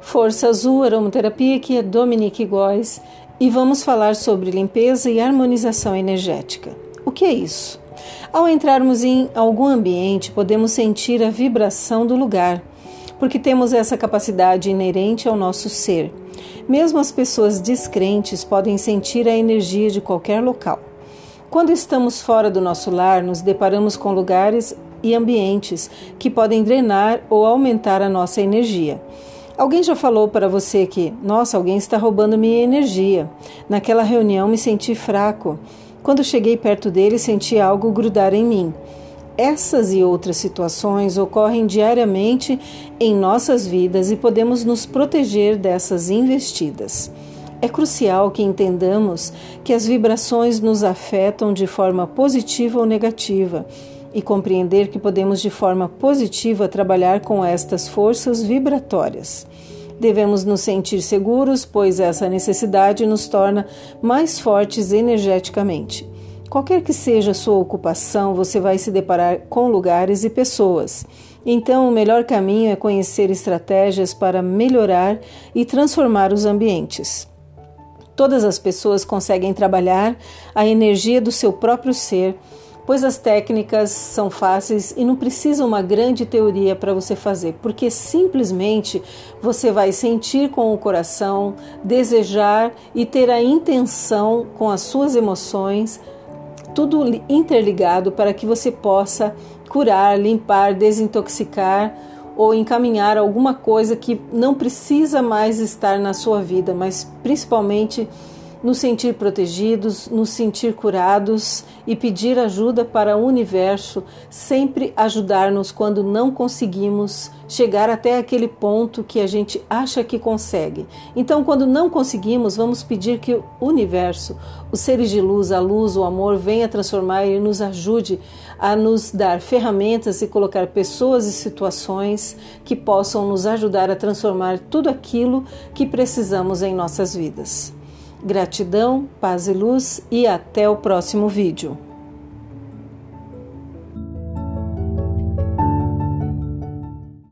Força Azul Aromaterapia, que é Dominique Góes, e vamos falar sobre limpeza e harmonização energética. O que é isso? Ao entrarmos em algum ambiente, podemos sentir a vibração do lugar, porque temos essa capacidade inerente ao nosso ser. Mesmo as pessoas descrentes podem sentir a energia de qualquer local. Quando estamos fora do nosso lar, nos deparamos com lugares e ambientes que podem drenar ou aumentar a nossa energia. Alguém já falou para você que, nossa, alguém está roubando minha energia. Naquela reunião me senti fraco. Quando cheguei perto dele, senti algo grudar em mim. Essas e outras situações ocorrem diariamente em nossas vidas e podemos nos proteger dessas investidas. É crucial que entendamos que as vibrações nos afetam de forma positiva ou negativa e compreender que podemos de forma positiva trabalhar com estas forças vibratórias. Devemos nos sentir seguros, pois essa necessidade nos torna mais fortes energeticamente. Qualquer que seja a sua ocupação, você vai se deparar com lugares e pessoas. Então, o melhor caminho é conhecer estratégias para melhorar e transformar os ambientes. Todas as pessoas conseguem trabalhar a energia do seu próprio ser pois as técnicas são fáceis e não precisa uma grande teoria para você fazer, porque simplesmente você vai sentir com o coração, desejar e ter a intenção com as suas emoções, tudo interligado para que você possa curar, limpar, desintoxicar ou encaminhar alguma coisa que não precisa mais estar na sua vida, mas principalmente nos sentir protegidos, nos sentir curados e pedir ajuda para o universo sempre ajudar-nos quando não conseguimos chegar até aquele ponto que a gente acha que consegue. Então, quando não conseguimos, vamos pedir que o universo, os seres de luz, a luz, o amor, venha transformar e nos ajude a nos dar ferramentas e colocar pessoas e situações que possam nos ajudar a transformar tudo aquilo que precisamos em nossas vidas. Gratidão, paz e luz e até o próximo vídeo.